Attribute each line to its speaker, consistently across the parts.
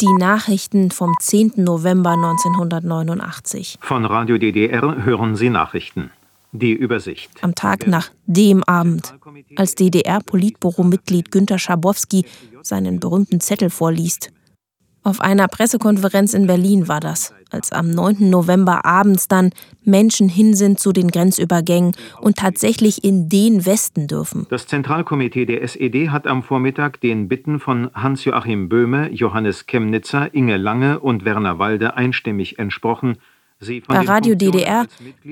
Speaker 1: Die Nachrichten vom 10. November 1989.
Speaker 2: Von Radio DDR hören Sie Nachrichten. Die Übersicht.
Speaker 1: Am Tag nach dem Abend, als DDR-Politbüro-Mitglied Günter Schabowski seinen berühmten Zettel vorliest. Auf einer Pressekonferenz in Berlin war das, als am 9. November abends dann Menschen hin sind zu den Grenzübergängen und tatsächlich in den Westen dürfen.
Speaker 2: Das Zentralkomitee der SED hat am Vormittag den Bitten von Hans-Joachim Böhme, Johannes Chemnitzer, Inge Lange und Werner Walde einstimmig entsprochen,
Speaker 1: bei Radio DDR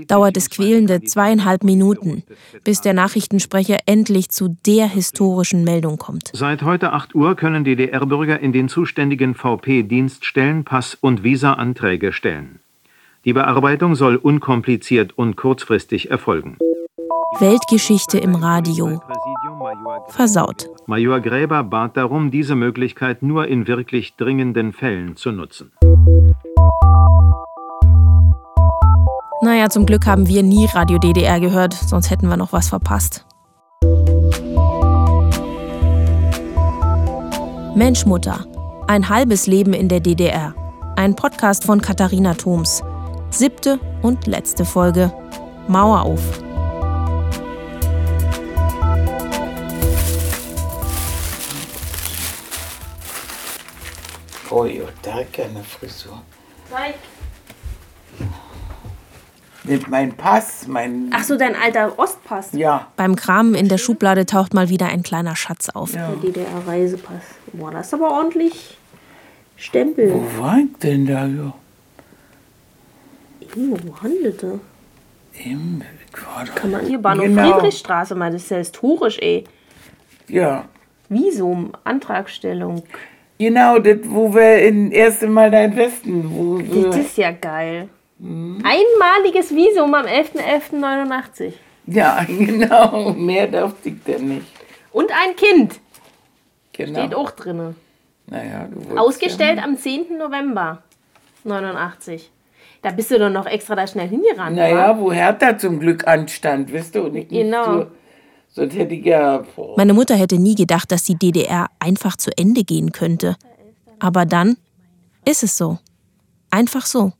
Speaker 1: dauert es quälende zweieinhalb Minuten, bis der Nachrichtensprecher endlich zu der historischen Meldung kommt.
Speaker 2: Seit heute 8 Uhr können DDR-Bürger in den zuständigen VP-Dienststellen Pass- und Visa-Anträge stellen. Die Bearbeitung soll unkompliziert und kurzfristig erfolgen.
Speaker 1: Weltgeschichte im Radio. Versaut.
Speaker 2: Major Gräber bat darum, diese Möglichkeit nur in wirklich dringenden Fällen zu nutzen.
Speaker 1: Naja, zum Glück haben wir nie Radio DDR gehört, sonst hätten wir noch was verpasst. Menschmutter. Ein halbes Leben in der DDR. Ein Podcast von Katharina Thoms. Siebte und letzte Folge. Mauer auf.
Speaker 3: Oh, ja, da keine Frisur. Zeig. Mit meinem Pass, mein.
Speaker 4: Ach so, dein alter Ostpass.
Speaker 3: Ja.
Speaker 1: Beim Kramen in der Schublade taucht mal wieder ein kleiner Schatz auf.
Speaker 4: Ja. Der DDR-Reisepass. Boah, das ist aber ordentlich Stempel.
Speaker 3: Wo war ich denn da, ja?
Speaker 4: Wo handelte?
Speaker 3: Im
Speaker 4: Kann man hier Bahnhof genau. Friedrichstraße mal, das ist ja historisch, ey.
Speaker 3: Ja.
Speaker 4: Visum, Antragstellung.
Speaker 3: Genau, das, wo wir in erste Mal da in Westen. Wo
Speaker 4: das ist ja geil. Mhm. Einmaliges Visum am 11.11.89.
Speaker 3: Ja, genau. Mehr darf ich denn nicht.
Speaker 4: Und ein Kind.
Speaker 3: Genau.
Speaker 4: Steht auch drin.
Speaker 3: Naja, du
Speaker 4: Ausgestellt ja. am 10. November 89. Da bist du doch noch extra da schnell hingerannt.
Speaker 3: Naja, wo Hertha zum Glück anstand, weißt du? Nicht,
Speaker 4: genau.
Speaker 3: So, sonst hätte ich ja.
Speaker 1: Boah. Meine Mutter hätte nie gedacht, dass die DDR einfach zu Ende gehen könnte. Aber dann ist es so. Einfach so.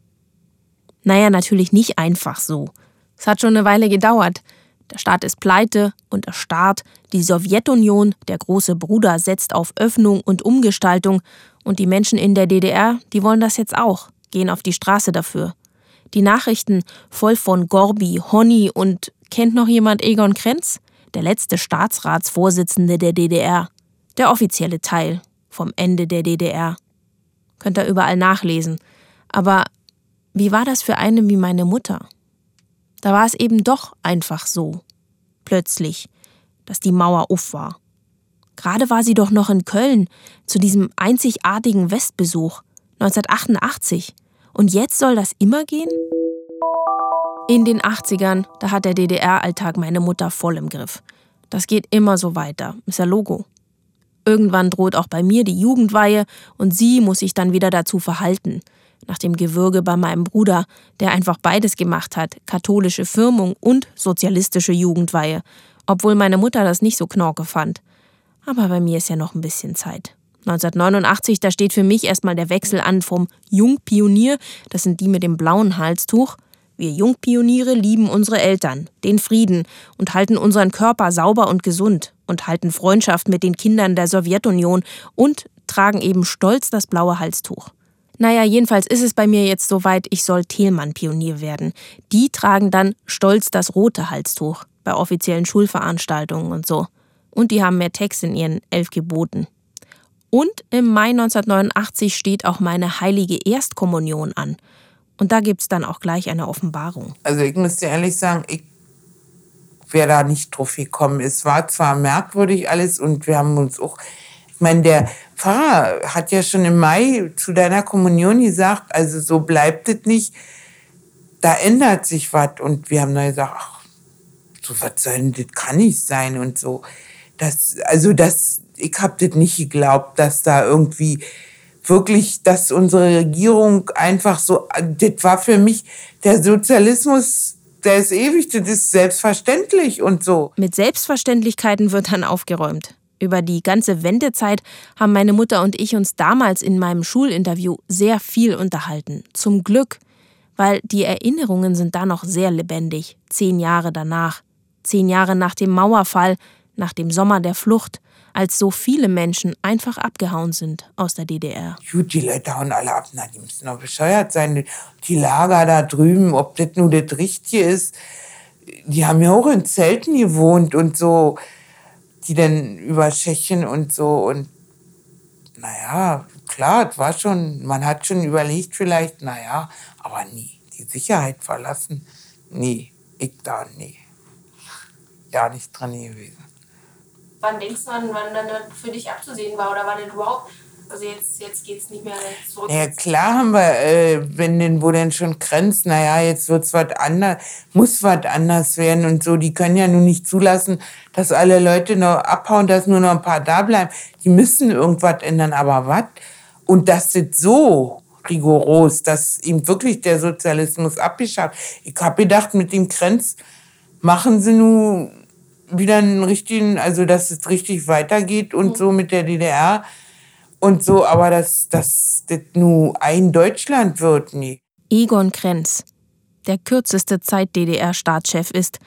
Speaker 1: Naja, natürlich nicht einfach so. Es hat schon eine Weile gedauert. Der Staat ist pleite und der Staat, die Sowjetunion, der große Bruder, setzt auf Öffnung und Umgestaltung und die Menschen in der DDR, die wollen das jetzt auch, gehen auf die Straße dafür. Die Nachrichten voll von Gorbi, Honny und kennt noch jemand Egon Krenz? Der letzte Staatsratsvorsitzende der DDR. Der offizielle Teil vom Ende der DDR. Könnt ihr überall nachlesen. Aber wie war das für eine wie meine Mutter? Da war es eben doch einfach so. Plötzlich, dass die Mauer uff war. Gerade war sie doch noch in Köln zu diesem einzigartigen Westbesuch 1988. Und jetzt soll das immer gehen? In den 80ern, da hat der DDR-Alltag meine Mutter voll im Griff. Das geht immer so weiter, ist ja Logo. Irgendwann droht auch bei mir die Jugendweihe und sie muss sich dann wieder dazu verhalten nach dem Gewürge bei meinem Bruder, der einfach beides gemacht hat, katholische Firmung und sozialistische Jugendweihe, obwohl meine Mutter das nicht so knorke fand. Aber bei mir ist ja noch ein bisschen Zeit. 1989, da steht für mich erstmal der Wechsel an vom Jungpionier, das sind die mit dem blauen Halstuch. Wir Jungpioniere lieben unsere Eltern, den Frieden und halten unseren Körper sauber und gesund und halten Freundschaft mit den Kindern der Sowjetunion und tragen eben stolz das blaue Halstuch. Naja, jedenfalls ist es bei mir jetzt soweit, ich soll Thelmann-Pionier werden. Die tragen dann stolz das rote Halstuch bei offiziellen Schulveranstaltungen und so. Und die haben mehr Text in ihren elf Geboten. Und im Mai 1989 steht auch meine heilige Erstkommunion an. Und da gibt es dann auch gleich eine Offenbarung.
Speaker 3: Also ich muss dir ehrlich sagen, ich wäre da nicht drauf gekommen. Es war zwar merkwürdig alles und wir haben uns auch meine, der Pfarrer hat ja schon im Mai zu deiner Kommunion gesagt, also so bleibt es nicht. Da ändert sich was. Und wir haben dann gesagt, ach, so was soll denn, das kann nicht sein und so. Das, also das, ich habe das nicht geglaubt, dass da irgendwie wirklich, dass unsere Regierung einfach so, das war für mich der Sozialismus, der ist ewig, das ist selbstverständlich und so.
Speaker 1: Mit Selbstverständlichkeiten wird dann aufgeräumt. Über die ganze Wendezeit haben meine Mutter und ich uns damals in meinem Schulinterview sehr viel unterhalten. Zum Glück, weil die Erinnerungen sind da noch sehr lebendig. Zehn Jahre danach. Zehn Jahre nach dem Mauerfall, nach dem Sommer der Flucht, als so viele Menschen einfach abgehauen sind aus der DDR.
Speaker 3: Gut, die Leute hauen alle ab. Na, die müssen doch bescheuert sein. Die Lager da drüben, ob das nur das Richtige ist. Die haben ja auch in Zelten gewohnt und so die dann über Tschechien und so und naja, klar, es war schon, man hat schon überlegt vielleicht, naja, aber nie. Die Sicherheit verlassen, nie. Ich da, nie. Ja, nicht dran gewesen.
Speaker 4: Wann denkst du an, wann dann für dich abzusehen war oder wann denn überhaupt also jetzt, jetzt geht es nicht mehr zurück.
Speaker 3: Ja, klar haben wir, äh, wenn denn, wo denn schon grenzt, naja, jetzt wird es was anders, muss was anders werden und so. Die können ja nun nicht zulassen, dass alle Leute noch abhauen, dass nur noch ein paar da bleiben. Die müssen irgendwas ändern, aber was? Und das ist so rigoros, dass ihm wirklich der Sozialismus abgeschafft. Ich habe gedacht, mit dem Grenz machen sie nun wieder einen richtigen, also dass es richtig weitergeht und mhm. so mit der DDR und so, aber dass das nur ein Deutschland wird, nie.
Speaker 1: Egon Krenz, der kürzeste Zeit-DDR-Staatschef ist.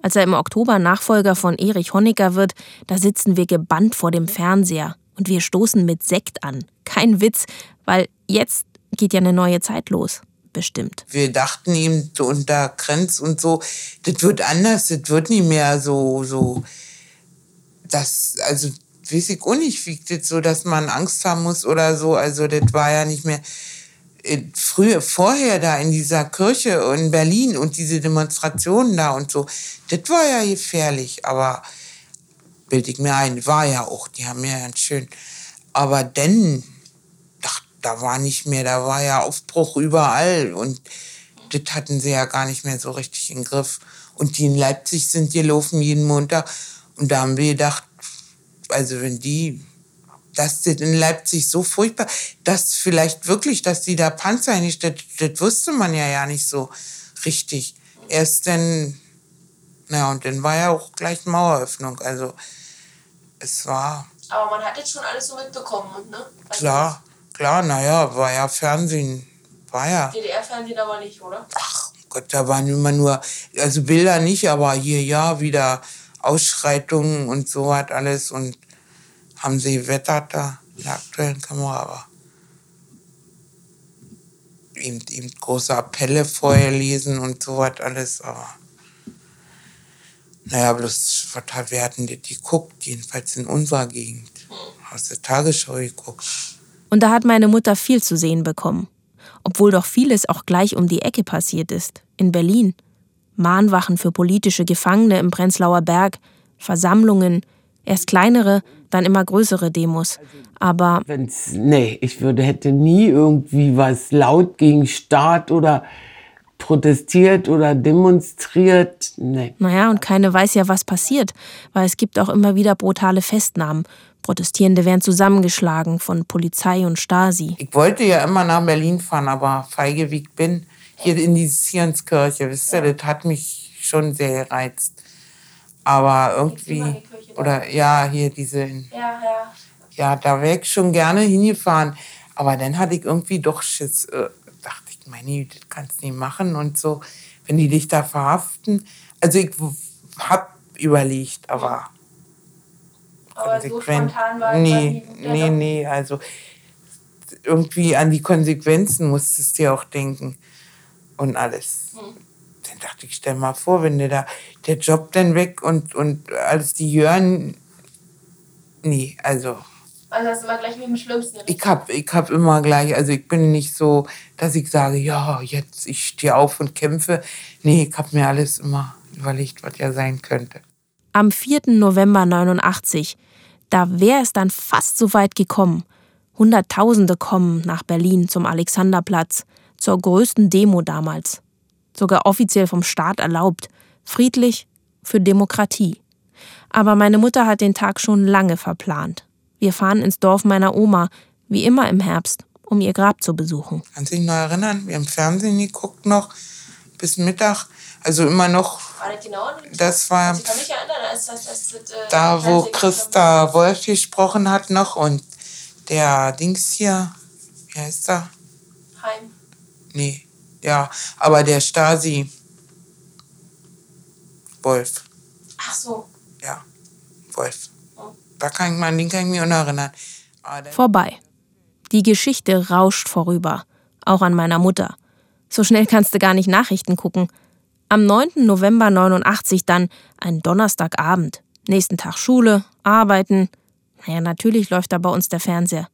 Speaker 1: Als er im Oktober Nachfolger von Erich Honecker wird, da sitzen wir gebannt vor dem Fernseher und wir stoßen mit Sekt an. Kein Witz, weil jetzt geht ja eine neue Zeit los. Bestimmt.
Speaker 3: Wir dachten ihm so unter Krenz und so, das wird anders, das wird nicht mehr so, so, das, also weiß ich auch nicht, wie das so, dass man Angst haben muss oder so. Also das war ja nicht mehr äh, früher, vorher da in dieser Kirche in Berlin und diese Demonstrationen da und so. Das war ja gefährlich, aber bilde ich mir ein, war ja auch, die haben ja ganz schön. Aber denn, ach, da war nicht mehr, da war ja Aufbruch überall und das hatten sie ja gar nicht mehr so richtig im Griff. Und die in Leipzig sind gelaufen jeden Montag und da haben wir gedacht, also wenn die, das in Leipzig so furchtbar, dass vielleicht wirklich, dass die da Panzer hingestellt, das, das wusste man ja ja nicht so richtig. Erst dann, na und dann war ja auch gleich Maueröffnung, also es war...
Speaker 4: Aber man hat jetzt schon alles so mitbekommen, ne?
Speaker 3: Also klar, klar, naja, war ja Fernsehen, war ja...
Speaker 4: DDR-Fernsehen aber nicht, oder?
Speaker 3: Ach Gott, da waren immer nur, also Bilder nicht, aber hier ja wieder Ausschreitungen und so hat alles und haben sie gewettert da in der aktuellen Kamera, aber eben, eben große Appelle vorher lesen und so hat alles, aber naja, bloß, was wer hatten die, die guckt, jedenfalls in unserer Gegend, aus der Tagesschau geguckt.
Speaker 1: Und da hat meine Mutter viel zu sehen bekommen, obwohl doch vieles auch gleich um die Ecke passiert ist, in Berlin. Mahnwachen für politische Gefangene im Prenzlauer Berg, Versammlungen, erst kleinere, dann immer größere Demos. Aber.
Speaker 5: Wenn's, nee, ich würde, hätte nie irgendwie was laut gegen Staat oder protestiert oder demonstriert. Nee.
Speaker 1: Naja, und keine weiß ja, was passiert, weil es gibt auch immer wieder brutale Festnahmen. Protestierende werden zusammengeschlagen von Polizei und Stasi.
Speaker 3: Ich wollte ja immer nach Berlin fahren, aber feige wie ich bin, hier in die Zionskirche, wisst ihr, das hat mich schon sehr gereizt. Aber irgendwie, oder ja, hier diese, ja, ja. ja, da wäre ich schon gerne hingefahren. Aber dann hatte ich irgendwie doch Schiss, äh, dachte ich, meine, das kannst du nicht machen und so, wenn die dich da verhaften. Also ich habe überlegt, aber
Speaker 4: aber. So spontan war
Speaker 3: nee, nee, nee, also irgendwie an die Konsequenzen musstest du ja auch denken und alles. Hm. Dann dachte ich, stell mal vor, wenn der da der Job dann weg und, und als die hören, nee, also.
Speaker 4: Also hast du immer gleich mit dem Schlimmsten.
Speaker 3: Ich hab, ich hab immer gleich, also ich bin nicht so, dass ich sage, ja, jetzt ich stehe auf und kämpfe. Nee, ich habe mir alles immer überlegt, was ja sein könnte.
Speaker 1: Am 4. November 89, da wäre es dann fast so weit gekommen. Hunderttausende kommen nach Berlin zum Alexanderplatz zur größten Demo damals. Sogar offiziell vom Staat erlaubt. Friedlich für Demokratie. Aber meine Mutter hat den Tag schon lange verplant. Wir fahren ins Dorf meiner Oma, wie immer im Herbst, um ihr Grab zu besuchen.
Speaker 3: Kannst du dich noch erinnern? Wir haben Fernsehen geguckt noch bis Mittag Also immer noch.
Speaker 4: War das genau?
Speaker 3: Das war.
Speaker 4: Also ich kann mich erinnern, als das, das, das, äh,
Speaker 3: da, wo
Speaker 4: Fernsehen
Speaker 3: Christa Wolf gesprochen hat noch und der Dings hier, wie heißt er?
Speaker 4: Heim.
Speaker 3: Nee, ja, aber der Stasi Wolf,
Speaker 4: Ach so.
Speaker 3: ja, Wolf. Da kann ich, mal- an den kann ich mich auch noch erinnern. Der-
Speaker 1: Vorbei. Die Geschichte rauscht vorüber, auch an meiner Mutter. So schnell kannst du gar nicht Nachrichten gucken. Am 9. November 89 dann ein Donnerstagabend. Nächsten Tag Schule, arbeiten. Naja, natürlich läuft da bei uns der Fernseher.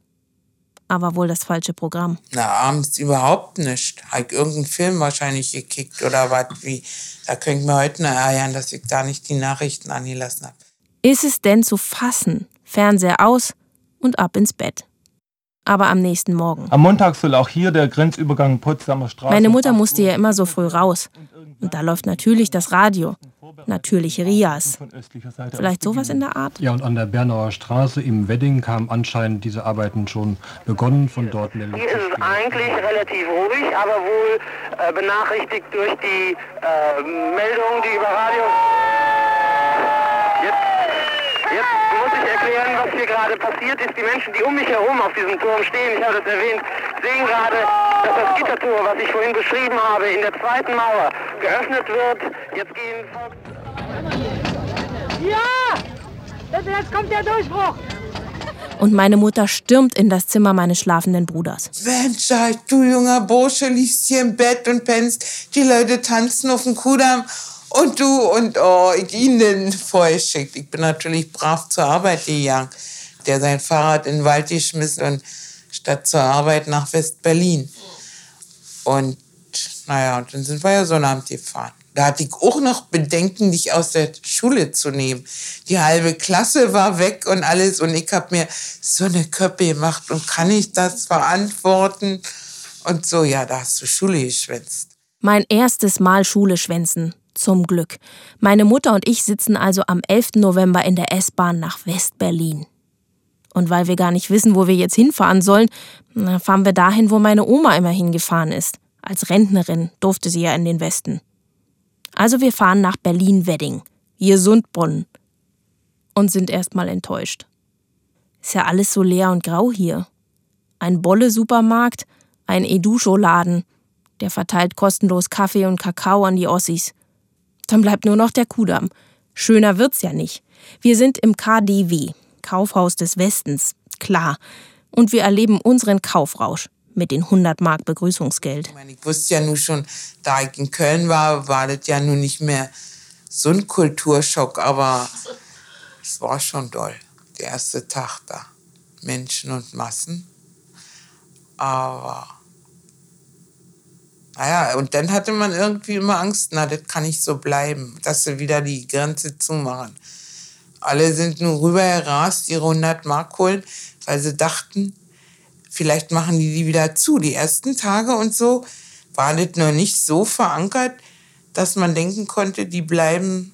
Speaker 1: Aber wohl das falsche Programm.
Speaker 3: Na, abends überhaupt nicht. Hab ich irgendeinen Film wahrscheinlich gekickt oder was wie. Da könnte ich mir heute noch ärgern, dass ich da nicht die Nachrichten angelassen habe.
Speaker 1: Ist es denn zu fassen? Fernseher aus und ab ins Bett. Aber am nächsten Morgen.
Speaker 6: Am Montag soll auch hier der Grenzübergang Potsdamer Straße.
Speaker 1: Meine Mutter musste ja immer so früh raus. Und da läuft natürlich das Radio. Natürlich Rias. Vielleicht sowas in der Art?
Speaker 7: Ja, und an der Bernauer Straße im Wedding haben anscheinend diese Arbeiten schon begonnen. Von dort
Speaker 8: Hier ist es eigentlich relativ ruhig, aber wohl äh, benachrichtigt durch die äh, Meldungen, die über Radio. Jetzt, jetzt muss ich erklären, was hier gerade passiert ist. Die Menschen, die um mich herum auf diesem Turm stehen, ich habe das erwähnt, sehen gerade, dass das Gittertor, was ich vorhin beschrieben habe, in der zweiten Mauer geöffnet wird. Jetzt gehen Volks
Speaker 1: Und meine Mutter stürmt in das Zimmer meines schlafenden Bruders.
Speaker 3: Mensch, sag ich, du junger Bursche, liegst hier im Bett und pennst. Die Leute tanzen auf dem Kudamm. Und du und oh, ich ihn den vorgeschickt. Ich bin natürlich brav zur Arbeit gegangen. Der sein Fahrrad in den Wald geschmissen und statt zur Arbeit nach West-Berlin. Und naja, und dann sind wir ja Sonnabend gefahren. Da hatte ich auch noch Bedenken, dich aus der Schule zu nehmen. Die halbe Klasse war weg und alles. Und ich habe mir so eine Köppe gemacht. Und kann ich das verantworten? Und so, ja, da hast du Schule geschwänzt.
Speaker 1: Mein erstes Mal Schule schwänzen. Zum Glück. Meine Mutter und ich sitzen also am 11. November in der S-Bahn nach West-Berlin. Und weil wir gar nicht wissen, wo wir jetzt hinfahren sollen, fahren wir dahin, wo meine Oma immer hingefahren ist. Als Rentnerin durfte sie ja in den Westen. Also wir fahren nach Berlin-Wedding, hier Sundbrunnen. Und sind erstmal enttäuscht. Ist ja alles so leer und grau hier. Ein Bolle-Supermarkt, ein Eduscho-Laden, der verteilt kostenlos Kaffee und Kakao an die Ossis. Dann bleibt nur noch der Kudamm. Schöner wird's ja nicht. Wir sind im KDW, Kaufhaus des Westens, klar. Und wir erleben unseren Kaufrausch mit den 100 Mark Begrüßungsgeld.
Speaker 3: Ich, meine, ich wusste ja nun schon, da ich in Köln war, war das ja nun nicht mehr so ein Kulturschock, aber es war schon doll. Der erste Tag da. Menschen und Massen. Aber naja, und dann hatte man irgendwie immer Angst, na, das kann nicht so bleiben, dass sie wieder die Grenze zumachen. Alle sind nun rübergerast, ihre 100 Mark holen, weil sie dachten, vielleicht machen die die wieder zu. Die ersten Tage und so war das noch nicht so verankert, dass man denken konnte, die bleiben,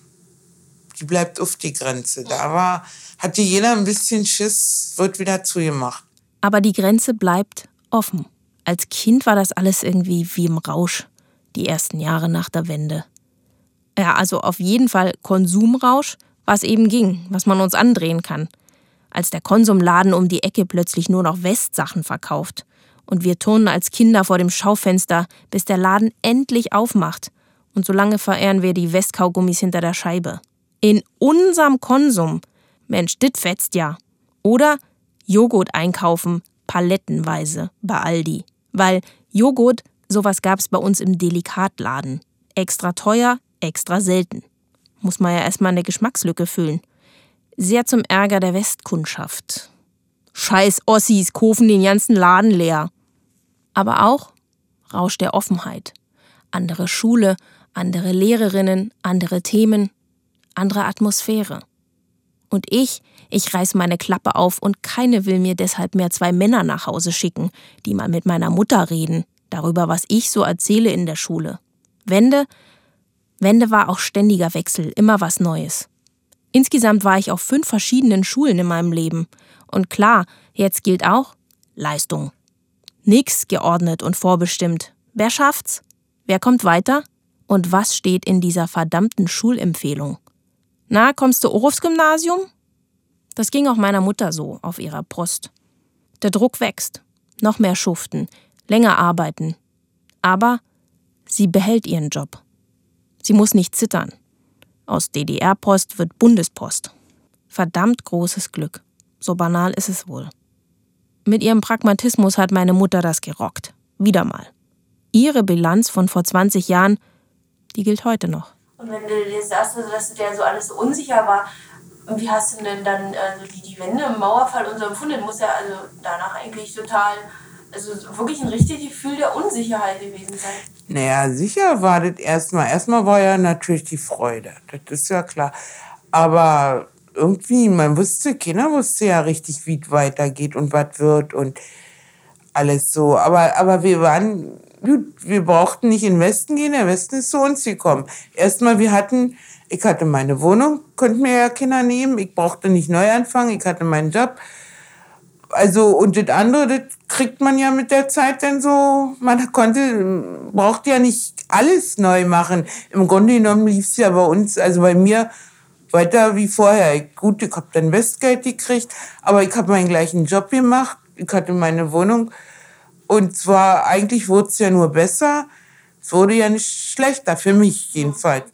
Speaker 3: die bleibt auf die Grenze. Da war, hatte jeder ein bisschen Schiss, wird wieder zugemacht.
Speaker 1: Aber die Grenze bleibt offen. Als Kind war das alles irgendwie wie im Rausch, die ersten Jahre nach der Wende. Ja, also auf jeden Fall Konsumrausch, was eben ging, was man uns andrehen kann. Als der Konsumladen um die Ecke plötzlich nur noch Westsachen verkauft. Und wir turnen als Kinder vor dem Schaufenster, bis der Laden endlich aufmacht. Und solange verehren wir die Westkaugummis hinter der Scheibe. In unserem Konsum. Mensch, dit fetzt ja. Oder Joghurt einkaufen, palettenweise bei Aldi. Weil Joghurt, sowas gab's bei uns im Delikatladen. Extra teuer, extra selten. Muss man ja erstmal eine Geschmackslücke füllen. Sehr zum Ärger der Westkundschaft. Scheiß Ossis kaufen den ganzen Laden leer. Aber auch Rausch der Offenheit. Andere Schule, andere Lehrerinnen, andere Themen, andere Atmosphäre. Und ich, ich reiß meine Klappe auf und keine will mir deshalb mehr zwei Männer nach Hause schicken, die mal mit meiner Mutter reden, darüber, was ich so erzähle in der Schule. Wende, Wende war auch ständiger Wechsel, immer was Neues. Insgesamt war ich auf fünf verschiedenen Schulen in meinem Leben. Und klar, jetzt gilt auch Leistung. Nix geordnet und vorbestimmt. Wer schafft's? Wer kommt weiter? Und was steht in dieser verdammten Schulempfehlung? Na, kommst du aufs Gymnasium? Das ging auch meiner Mutter so auf ihrer Post. Der Druck wächst. Noch mehr schuften, länger arbeiten. Aber sie behält ihren Job. Sie muss nicht zittern. Aus DDR-Post wird Bundespost. Verdammt großes Glück. So banal ist es wohl. Mit ihrem Pragmatismus hat meine Mutter das gerockt. Wieder mal. Ihre Bilanz von vor 20 Jahren, die gilt heute noch.
Speaker 4: Und wenn du dir sagst, dass dir so alles so unsicher war, wie hast du denn dann also die, die Wende im Mauerfall und so empfunden? Muss ja also danach eigentlich total, also wirklich ein richtiges Gefühl der Unsicherheit gewesen sein.
Speaker 3: Naja, sicher war das erstmal. Erstmal war ja natürlich die Freude. Das ist ja klar. Aber irgendwie, man wusste, keiner wusste ja richtig, wie es weitergeht und was wird und alles so. Aber, aber wir waren, wir brauchten nicht in den Westen gehen, der Westen ist zu uns gekommen. Erstmal, wir hatten, ich hatte meine Wohnung, konnten mir ja Kinder nehmen, ich brauchte nicht neu anfangen, ich hatte meinen Job. Also, und das andere, das kriegt man ja mit der Zeit dann so, man konnte, braucht ja nicht alles neu machen. Im Grunde genommen lief es ja bei uns, also bei mir, weiter wie vorher. Gut, ich habe dann Westgeld gekriegt, aber ich habe meinen gleichen Job gemacht. Ich hatte meine Wohnung. Und zwar, eigentlich wurde es ja nur besser. Es wurde ja nicht schlechter, für mich jedenfalls.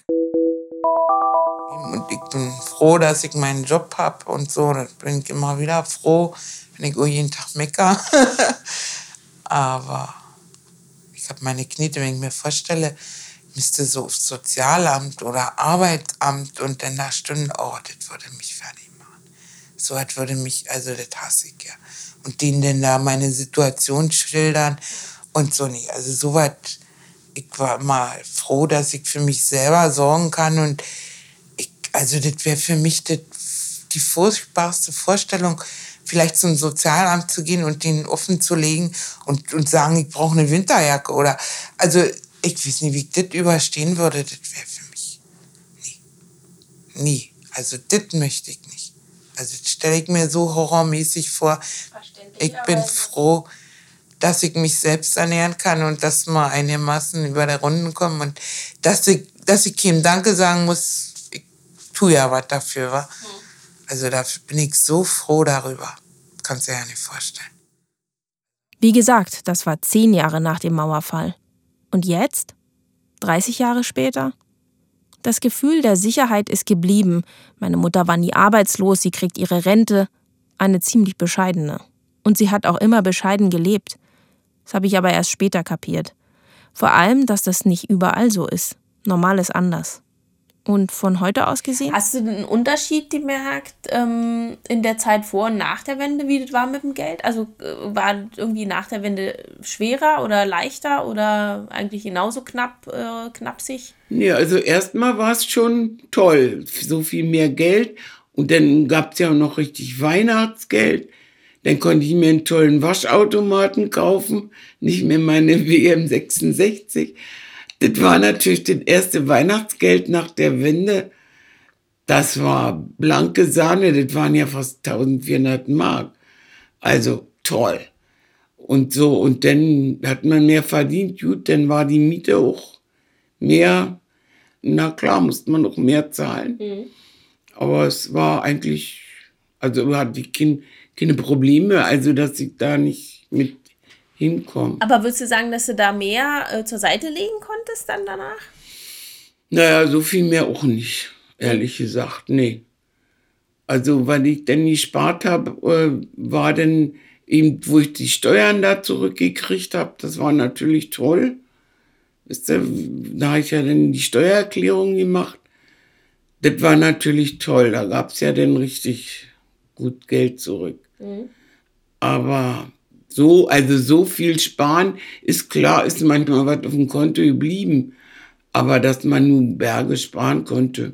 Speaker 3: Ich bin froh, dass ich meinen Job habe und so. Da bin ich immer wieder froh, wenn ich jeden Tag mecker. aber ich habe meine Knete, wenn ich mir vorstelle, müsste so aufs Sozialamt oder Arbeitsamt und dann da Stunden, oh, das würde mich fertig machen. So was würde mich, also das hasse ich ja. Und denen dann da meine Situation schildern und so nicht. Also so was, ich war mal froh, dass ich für mich selber sorgen kann und ich, also das wäre für mich das, die furchtbarste Vorstellung, vielleicht zum Sozialamt zu gehen und den offen zu legen und, und sagen, ich brauche eine Winterjacke oder, also ich weiß nicht, wie ich das überstehen würde, das wäre für mich nie. Nie. Also das möchte ich nicht. Also das stelle ich mir so horrormäßig vor. Ich bin froh, dass ich mich selbst ernähren kann und dass wir einigermaßen über der Runden kommen und dass ich, dass ich ihm Danke sagen muss, tue ja was dafür. Wa? Also da bin ich so froh darüber. Kannst du dir ja nicht vorstellen.
Speaker 1: Wie gesagt, das war zehn Jahre nach dem Mauerfall. Und jetzt? 30 Jahre später? Das Gefühl der Sicherheit ist geblieben. Meine Mutter war nie arbeitslos, sie kriegt ihre Rente. Eine ziemlich bescheidene. Und sie hat auch immer bescheiden gelebt. Das habe ich aber erst später kapiert. Vor allem, dass das nicht überall so ist. Normal ist anders. Und von heute aus gesehen?
Speaker 9: Hast du einen Unterschied gemerkt ähm, in der Zeit vor und nach der Wende, wie das war mit dem Geld? Also äh, war irgendwie nach der Wende schwerer oder leichter oder eigentlich genauso knapp, äh, knapsig?
Speaker 5: Nee, also erstmal war es schon toll. So viel mehr Geld. Und dann gab es ja auch noch richtig Weihnachtsgeld. Dann konnte ich mir einen tollen Waschautomaten kaufen, nicht mehr meine WM 66. Das war natürlich das erste Weihnachtsgeld nach der Wende. Das war blanke Sahne, das waren ja fast 1400 Mark. Also toll. Und so, und dann hat man mehr verdient, gut, dann war die Miete auch mehr. Na klar, musste man noch mehr zahlen. Mhm. Aber es war eigentlich, also hatte ich kein, keine Probleme, also dass ich da nicht mit hinkommen.
Speaker 9: Aber würdest du sagen, dass du da mehr äh, zur Seite legen konntest dann danach?
Speaker 5: Naja, so viel mehr auch nicht, ehrlich gesagt, nee. Also, weil ich dann gespart habe, äh, war dann eben, wo ich die Steuern da zurückgekriegt habe, das war natürlich toll. Da habe ich ja dann die Steuererklärung gemacht. Das war natürlich toll, da gab es ja dann richtig gut Geld zurück. Mhm. Aber so, also so viel sparen, ist klar, ist manchmal was auf dem Konto geblieben. Aber dass man nun Berge sparen konnte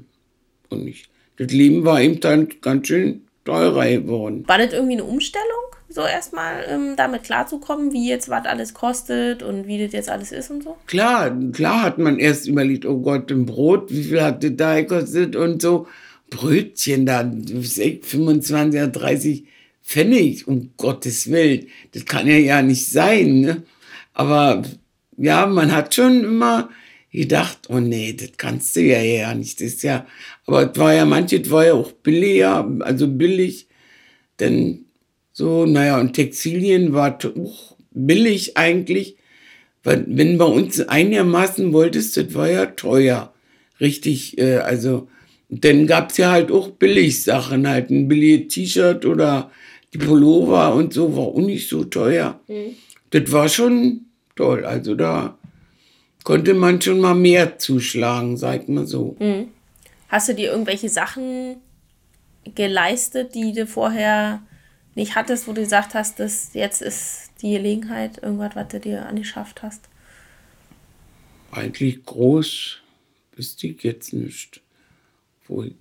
Speaker 5: und nicht. Das Leben war eben dann ganz schön teurer geworden.
Speaker 9: War das irgendwie eine Umstellung, so erstmal ähm, damit klarzukommen, wie jetzt was alles kostet und wie das jetzt alles ist und so?
Speaker 5: Klar, klar hat man erst überlegt, oh Gott, ein Brot, wie viel hat das da gekostet und so. Brötchen da, 25 oder 30 Pfennig, um Gottes Willen. Das kann ja ja nicht sein. Ne? Aber ja, man hat schon immer gedacht, oh nee, das kannst du ja ja nicht. Das ist ja, aber es war ja manches war ja auch billiger, also billig. Denn so, naja, und Textilien war auch billig eigentlich. Wenn bei uns einigermaßen wolltest, das war ja teuer. Richtig, äh, also, dann gab's ja halt auch Billigsachen, halt ein billiges T-Shirt oder die Pullover und so, war auch nicht so teuer.
Speaker 9: Mhm.
Speaker 5: Das war schon toll. Also da konnte man schon mal mehr zuschlagen, sag mal so.
Speaker 9: Mhm. Hast du dir irgendwelche Sachen geleistet, die du vorher nicht hattest, wo du gesagt hast, dass jetzt ist die Gelegenheit, irgendwas, was du dir angeschafft hast?
Speaker 5: Eigentlich groß wüsste ich jetzt nicht. Wo ich,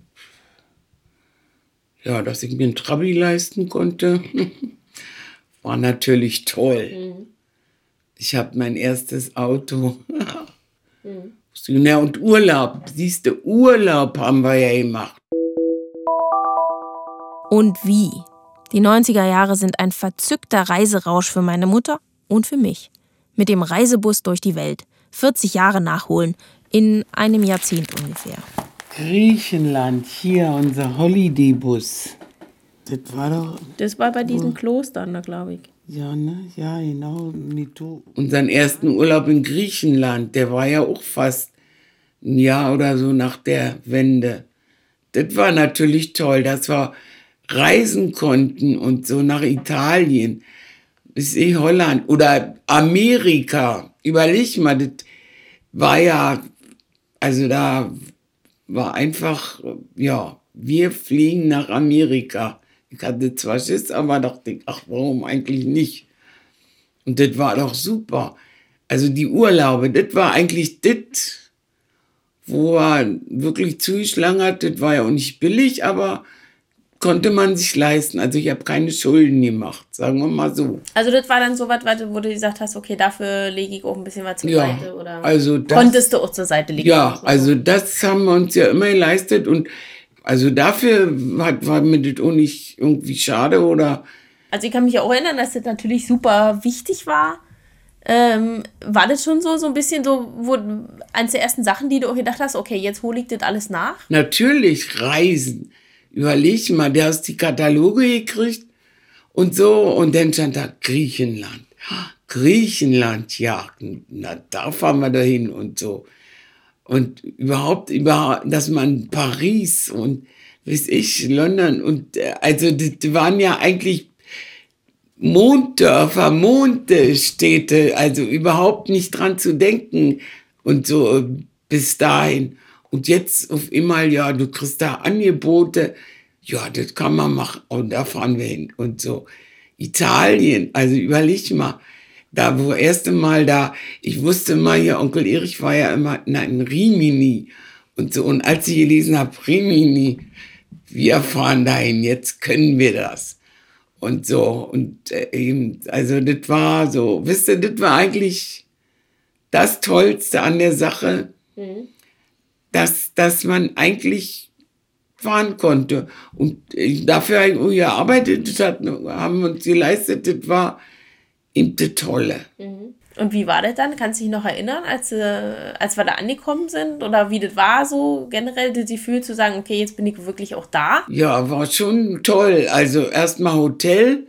Speaker 5: ja, dass ich mir einen Trabi leisten konnte, war natürlich toll.
Speaker 9: Mhm.
Speaker 5: Ich habe mein erstes Auto. Ja, und Urlaub. Siehst du, Urlaub haben wir ja gemacht.
Speaker 1: Und wie? Die 90er Jahre sind ein verzückter Reiserausch für meine Mutter und für mich. Mit dem Reisebus durch die Welt. 40 Jahre nachholen. In einem Jahrzehnt ungefähr.
Speaker 5: Griechenland, hier unser Holidaybus. Das war doch.
Speaker 9: Das war bei diesen Klostern, da glaube ich.
Speaker 5: Ja, ne? Ja, genau. Mito. Unseren ersten Urlaub in Griechenland, der war ja auch fast ein Jahr oder so nach der Wende. Das war natürlich toll, dass wir reisen konnten und so nach Italien, bis eh Holland oder Amerika. Überleg mal, das war ja, also da war einfach, ja, wir fliegen nach Amerika. Ich hatte zwar Schiss, aber dachte ach, warum eigentlich nicht? Und das war doch super. Also die Urlaube, das war eigentlich das, wo er wirklich zugeschlagen hat. Das war ja auch nicht billig, aber konnte man sich leisten. Also ich habe keine Schulden gemacht, sagen wir mal so.
Speaker 9: Also das war dann so was, wo du gesagt hast, okay, dafür lege ich auch ein bisschen was zur
Speaker 5: Ja,
Speaker 9: Seite oder
Speaker 5: also das-
Speaker 9: konntest du auch zur Seite legen?
Speaker 5: Ja, also das haben wir uns ja immer geleistet und also dafür hat, war mir das auch nicht irgendwie schade oder
Speaker 9: Also ich kann mich auch erinnern, dass das natürlich super wichtig war. Ähm, war das schon so, so ein bisschen so, wo eines der ersten Sachen, die du auch gedacht hast, okay, jetzt hole ich das alles nach?
Speaker 5: natürlich Reisen. Überleg mal, der hast die Kataloge gekriegt und so und dann stand da Griechenland. Griechenland, ja, na, da fahren wir dahin und so. Und überhaupt, über, dass man Paris und, weiß ich, London und, äh, also, das waren ja eigentlich Monddörfer, Mondestädte, also überhaupt nicht dran zu denken und so äh, bis dahin. Und jetzt auf einmal, ja, du kriegst da Angebote, ja, das kann man machen und da fahren wir hin und so. Italien, also überleg mal, da wo erste Mal da, ich wusste mal, hier Onkel Erich war ja immer na, in Rimini und so. Und als ich gelesen habe, Rimini, wir fahren dahin, jetzt können wir das und so. Und äh, eben, also das war so, wisst ihr, das war eigentlich das Tollste an der Sache, dass, dass man eigentlich fahren konnte. Und äh, dafür habe ich auch gearbeitet, das hat, haben wir uns geleistet, das war eben das Tolle.
Speaker 9: Und wie war das dann? Kannst du dich noch erinnern, als, äh, als wir da angekommen sind? Oder wie das war so generell, das Gefühl zu sagen, okay, jetzt bin ich wirklich auch da?
Speaker 5: Ja, war schon toll. Also erstmal Hotel.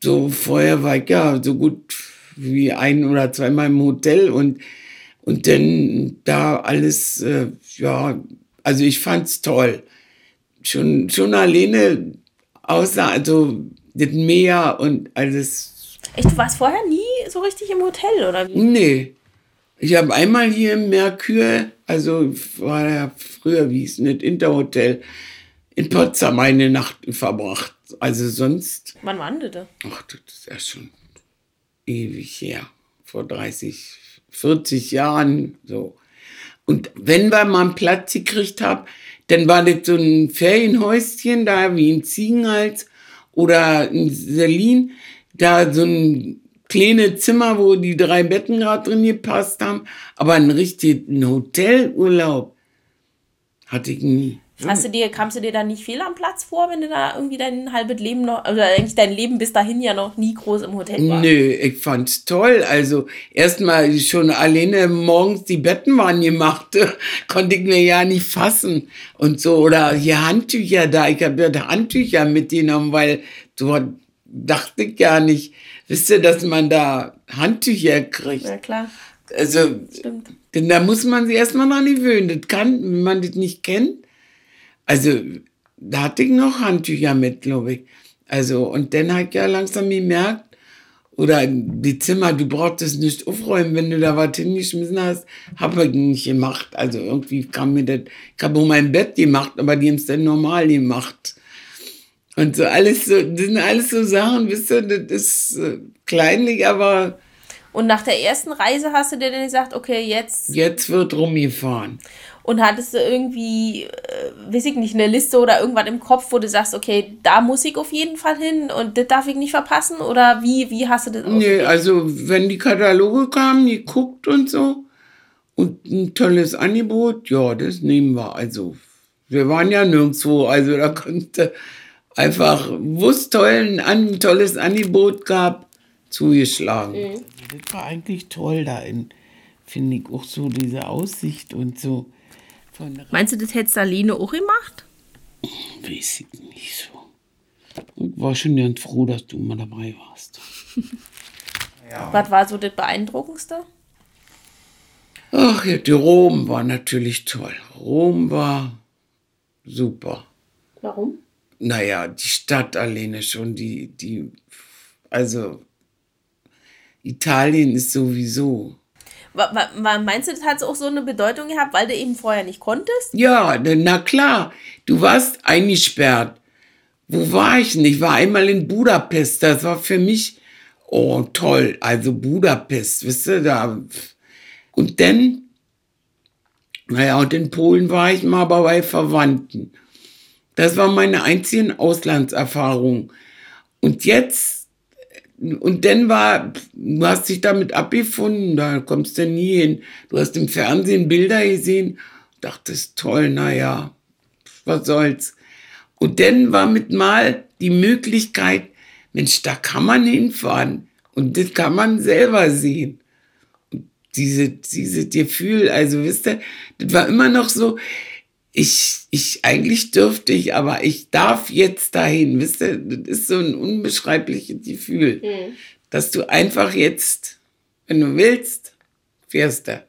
Speaker 5: So vorher war ich ja so gut wie ein oder zweimal im Hotel und, und dann da alles, äh, ja, also ich fand's toll. Schon, schon alleine außer, also das Meer und alles.
Speaker 9: Echt, du warst vorher nie so richtig im Hotel, oder wie?
Speaker 5: Nee. Ich habe einmal hier im Merkur, also war ja früher, wie es nicht, Interhotel, in Potsdam eine Nacht verbracht. Also sonst
Speaker 9: Wann war das?
Speaker 5: Ach, das ist ja schon ewig her. Vor 30, 40 Jahren so. Und wenn wir mal einen Platz gekriegt haben, dann war das so ein Ferienhäuschen da wie in Ziegenhals oder in Selin, da so ein kleines Zimmer, wo die drei Betten gerade drin gepasst haben, aber einen richtigen Hotelurlaub hatte ich nie.
Speaker 9: Hast du dir, kamst du dir da nicht fehl am Platz vor, wenn du da irgendwie dein halbes Leben noch, oder eigentlich dein Leben bis dahin ja noch nie groß im Hotel war?
Speaker 5: Nö, ich fand's toll. Also erstmal schon alleine morgens die Betten waren gemacht, konnte ich mir ja nicht fassen und so oder hier Handtücher da. Ich habe ja Handtücher mitgenommen, weil so dachte ich gar nicht. Wisst ihr, dass man da Handtücher kriegt?
Speaker 9: Ja, klar.
Speaker 5: Also,
Speaker 9: Stimmt.
Speaker 5: denn da muss man sich erstmal noch nicht gewöhnen. Das kann, wenn man das nicht kennt. Also, da hatte ich noch Handtücher mit, glaube ich. Also, und dann habe ich ja langsam gemerkt, oder die Zimmer, du brauchtest nicht aufräumen, wenn du da was hingeschmissen hast, habe ich nicht gemacht. Also irgendwie kam mir das, ich habe auch mein Bett gemacht, aber die haben es dann normal gemacht. Und so alles so, das sind alles so Sachen, wisst ihr, das ist äh, kleinlich, aber
Speaker 9: Und nach der ersten Reise hast du dir dann gesagt, okay, jetzt.
Speaker 5: jetzt wird rumgefahren.
Speaker 9: Und hattest du irgendwie, äh, weiß ich nicht, eine Liste oder irgendwas im Kopf, wo du sagst, okay, da muss ich auf jeden Fall hin und das darf ich nicht verpassen? Oder wie, wie hast du das
Speaker 5: Nee, also wenn die Kataloge kamen, geguckt und so und ein tolles Angebot, ja, das nehmen wir. Also wir waren ja nirgendwo, also da konnte einfach, wo es toll, ein tolles Angebot gab, zugeschlagen. Das war eigentlich toll da in, finde ich, auch so diese Aussicht und so. Von
Speaker 9: Meinst du, das hättest du alleine auch gemacht?
Speaker 5: weiß ich nicht so. Ich war schon ganz froh, dass du mal dabei warst.
Speaker 9: Was war so das Beeindruckendste?
Speaker 5: Ach ja, die Rom war natürlich toll. Rom war super.
Speaker 9: Warum?
Speaker 5: Naja, die Stadt alleine schon, die, die, also Italien ist sowieso.
Speaker 9: Meinst du, das hat auch so eine Bedeutung gehabt, weil du eben vorher nicht konntest?
Speaker 5: Ja, na klar, du warst eingesperrt. Wo war ich denn? Ich war einmal in Budapest. Das war für mich, oh toll, also Budapest, wisst ihr, da. Und dann, naja, und in Polen war ich mal bei Verwandten. Das war meine einzige Auslandserfahrung. Und jetzt, und dann war, du hast dich damit abgefunden, da kommst du nie hin. Du hast im Fernsehen Bilder gesehen, dachtest, toll, naja, was soll's. Und dann war mit mal die Möglichkeit, Mensch, da kann man hinfahren. Und das kann man selber sehen. Und diese, dieses Gefühl, also wisst ihr, das war immer noch so, ich, ich, eigentlich dürfte ich, aber ich darf jetzt dahin, wisst ihr, das ist so ein unbeschreibliches Gefühl, dass du einfach jetzt, wenn du willst, fährst du.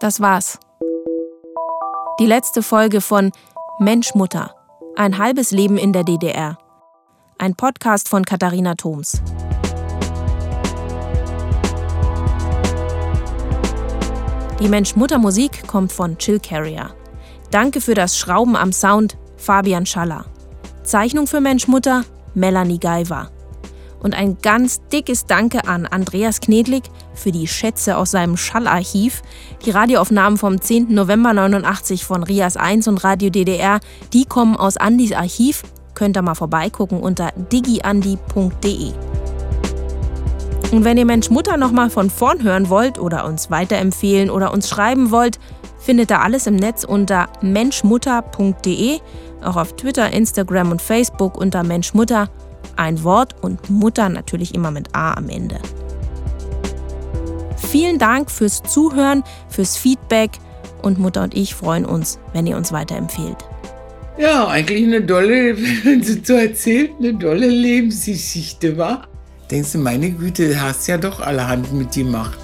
Speaker 1: Das war's. Die letzte Folge von Mensch Mutter. Ein halbes Leben in der DDR. Ein Podcast von Katharina Thoms. Die Mensch Mutter Musik kommt von Chill Carrier. Danke für das Schrauben am Sound Fabian Schaller. Zeichnung für Mensch Mutter Melanie Geiver. Und ein ganz dickes Danke an Andreas Knedlik für die Schätze aus seinem Schallarchiv. Die Radioaufnahmen vom 10. November 89 von Rias 1 und Radio DDR, die kommen aus Andis Archiv. Könnt ihr mal vorbeigucken unter digiandi.de. Und wenn ihr Mensch Mutter nochmal von vorn hören wollt oder uns weiterempfehlen oder uns schreiben wollt, findet ihr alles im Netz unter menschmutter.de, auch auf Twitter, Instagram und Facebook unter Menschmutter. Ein Wort und Mutter natürlich immer mit A am Ende. Vielen Dank fürs Zuhören, fürs Feedback und Mutter und ich freuen uns, wenn ihr uns weiterempfehlt.
Speaker 5: Ja, eigentlich eine dolle, wenn sie so erzählt, eine dolle Lebensgeschichte war denkst du, meine Güte, hast ja doch allerhand mit dir gemacht.